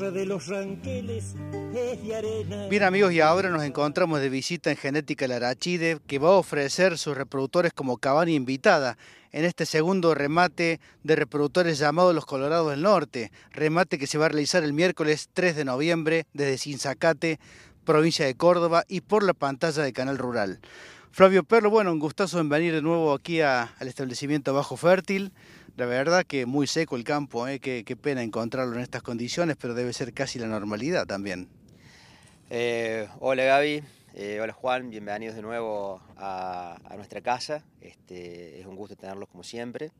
de los ranqueles es de arena. Bien amigos, y ahora nos encontramos de visita en Genética Larachide, que va a ofrecer sus reproductores como cabana invitada en este segundo remate de reproductores llamado Los Colorados del Norte, remate que se va a realizar el miércoles 3 de noviembre desde Sinzacate, provincia de Córdoba, y por la pantalla de Canal Rural. Flavio Perlo, bueno, un gustazo en venir de nuevo aquí al establecimiento Bajo Fértil. La verdad que muy seco el campo, ¿eh? qué, pena encontrarlo en estas condiciones, pero debe ser casi la normalidad también. Eh, hola Gaby, eh, hola Juan, bienvenidos de nuevo a, nuestra casa. Este, es un gusto tenerlos como siempre.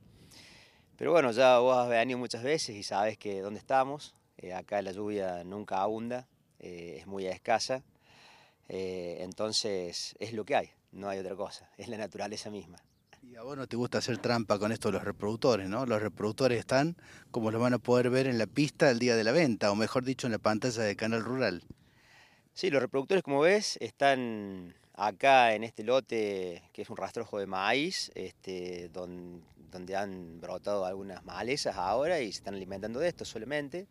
Pero bueno, ya vos has venido muchas veces y sabes que dónde estamos. acá la lluvia nunca abunda, es muy escasa. entonces es lo que hay, no hay otra cosa, es la naturaleza misma. Y a vos no te gusta hacer trampa con esto de los reproductores, ¿no? Los reproductores están como los van a poder ver en la pista el día de la venta, o mejor dicho, en la pantalla de Canal Rural. Sí, los reproductores, como ves, están acá en este lote que es un rastrojo de maíz, este, donde, han brotado algunas malezas ahora y se están alimentando de esto solamente.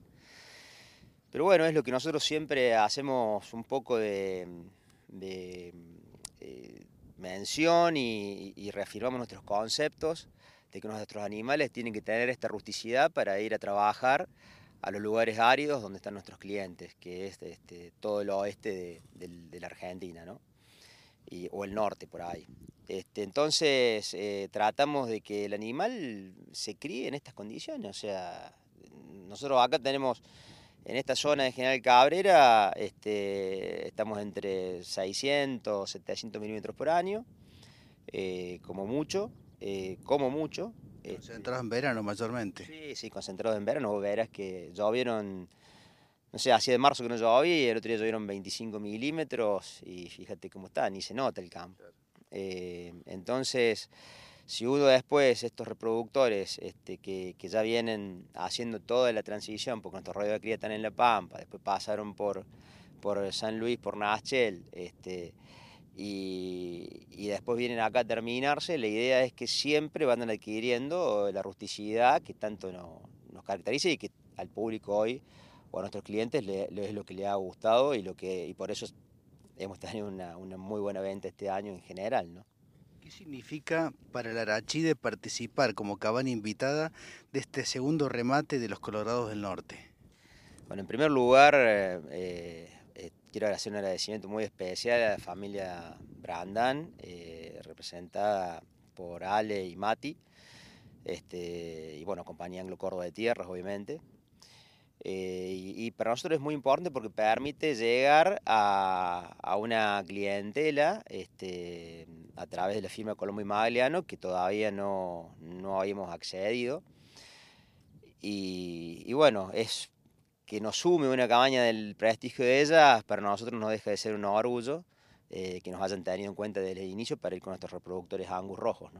Pero bueno, es lo que nosotros siempre hacemos un poco de, eh, mención y, reafirmamos nuestros conceptos de que nuestros animales tienen que tener esta rusticidad para ir a trabajar a los lugares áridos donde están nuestros clientes, que es este, todo el oeste de, la Argentina, ¿no? o el norte por ahí. Este, entonces eh, tratamos de que el animal se críe en estas condiciones, o sea, nosotros acá tenemos en esta zona de General Cabrera este, estamos entre 600, 700 milímetros por año, eh, como mucho, eh, como mucho. Concentrados en verano mayormente. Sí, sí, concentrados en verano. Vos verás que llovieron, no sé, hacía de marzo que no llovía y el otro día llovieron 25 milímetros y fíjate cómo está, ni se nota el campo. Eh, entonces... Si uno después, estos reproductores este, que, ya vienen haciendo toda la transición, porque nuestros radio de cría están en La Pampa, después pasaron por, por San Luis, por Nachel, este, y, después vienen acá a terminarse, la idea es que siempre van adquiriendo la rusticidad que tanto nos caracteriza y que al público hoy o a nuestros clientes es lo que le ha gustado y, lo que, y por eso hemos tenido una, una muy buena venta este año en general. ¿no? ¿Qué significa para la Arachide participar como cabana invitada de este segundo remate de los Colorados del Norte? Bueno, en primer lugar, eh, eh, eh, quiero hacer un agradecimiento muy especial a la familia Brandán, representada por Ale y Mati, este, y bueno, compañía Anglo Córdoba de Tierras, obviamente. y, para nosotros es muy importante porque permite llegar a, a una clientela este, a través de la firma Colombo y Magliano, que todavía no, habíamos accedido. Y, bueno, es que nos sume una cabaña del prestigio de ella, para nosotros no deja de ser un orgullo eh, que nos hayan tenido en cuenta desde el inicio para ir con nuestros reproductores Angus rojos.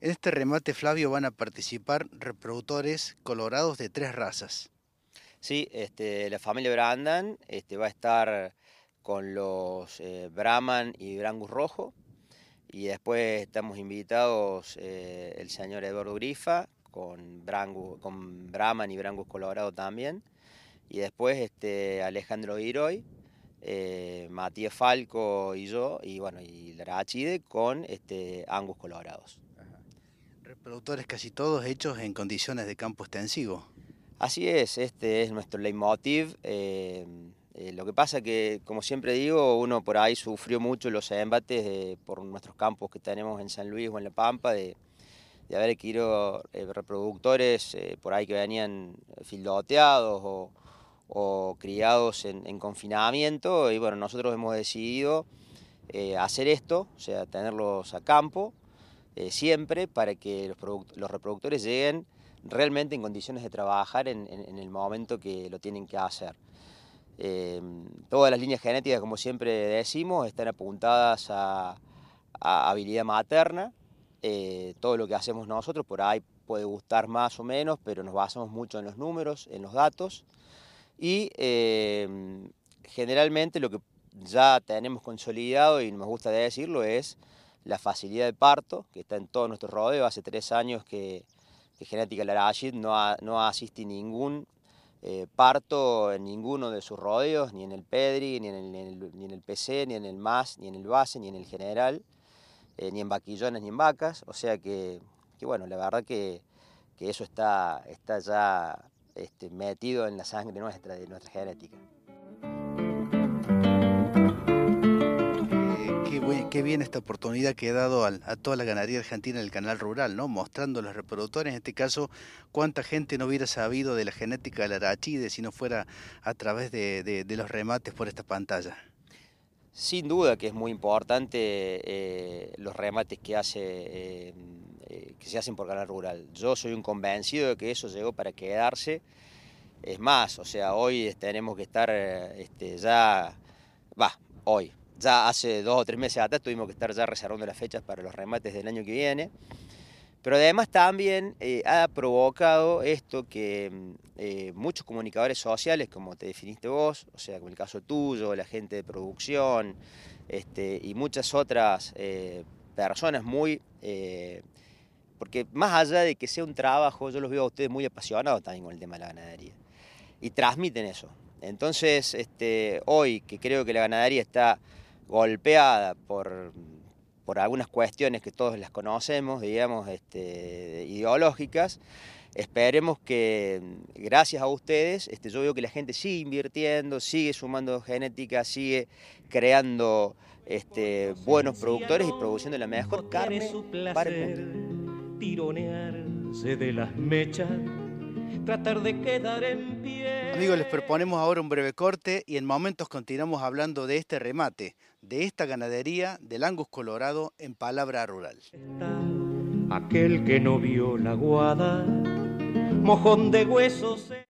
En este remate, Flavio, van a participar reproductores colorados de tres razas. Sí, este, la familia Brandan este, va a estar con los eh, Brahman y Brangus rojo, y después estamos invitados eh, el señor Eduardo Grifa con, con Brahman y Brangus Colorado también. Y después este, Alejandro Giroy, eh, Matías Falco y yo, y bueno, y Larachide con este, Angus Colorados. Reproductores casi todos hechos en condiciones de campo extensivo. Así es, este es nuestro leitmotiv. Eh, eh, lo que pasa que, como siempre digo, uno por ahí sufrió mucho los embates por nuestros campos que tenemos en San Luis o en La Pampa, de, haber adquirido eh, reproductores eh, por ahí que venían fildoteados o, criados en, confinamiento. Y bueno, nosotros hemos decidido hacer esto, o sea, tenerlos a campo siempre para que los, los, reproductores lleguen realmente en condiciones de trabajar en el momento que lo tienen que hacer. Em, todas las líneas genéticas, como siempre decimos, están apuntadas a, habilidad materna. Eh, todo lo que hacemos nosotros por ahí puede gustar más o menos, pero nos basamos mucho en los números, en los datos. Y em, generalmente lo que ya tenemos consolidado y nos gusta decirlo es la facilidad de parto, que está en todo nuestro rodeo. Hace tres años que, Genética Larashid no, no asiste ningún eh, parto en ninguno de sus rodeos, ni en el Pedri, ni en el, ni en el PC, ni en el MAS, ni en el base, ni en el general, eh, ni en vaquillones, ni en vacas. O sea que, bueno, la verdad que, eso está, está ya este, metido en la sangre nuestra, de nuestra genética. Qué bien esta oportunidad que ha dado a, toda la ganadería argentina en el canal rural, ¿no? Mostrando a los reproductores, en este caso, cuánta gente no hubiera sabido de la genética del arachide si no fuera a través de, los remates por esta pantalla. Sin duda que es muy importante eh, los remates eh, eh, que se hacen por canal rural. Yo soy un convencido de que eso llegó para quedarse. Es más, o sea, hoy tenemos que estar este, ya, va, hoy, ya hace dos o tres meses atrás tuvimos que estar ya reservando las fechas para los remates del año que viene. Pero además también eh, ha provocado esto que mm, eh, muchos comunicadores sociales, como te definiste vos, o sea, como el caso tuyo, la gente de producción este, y muchas otras eh, personas muy... porque más allá de que sea un trabajo, yo los veo a ustedes muy apasionados también con el tema de la ganadería. Y transmiten eso. Entonces, este, hoy que creo que la ganadería está golpeada por, por algunas cuestiones que todos las conocemos, digamos, este, ideológicas. Esperemos que gracias a ustedes, este, yo veo que la gente sigue invirtiendo, sigue sumando genética, sigue creando este, buenos productores y produciendo la mejor carne para el Tironearse de las mechas tratar de quedar en pie. Amigos, les proponemos ahora un breve corte y en momentos continuamos hablando de este remate, de esta ganadería del Angus Colorado en Palabra Rural. Aquel que no vio la guada, mojón de huesos.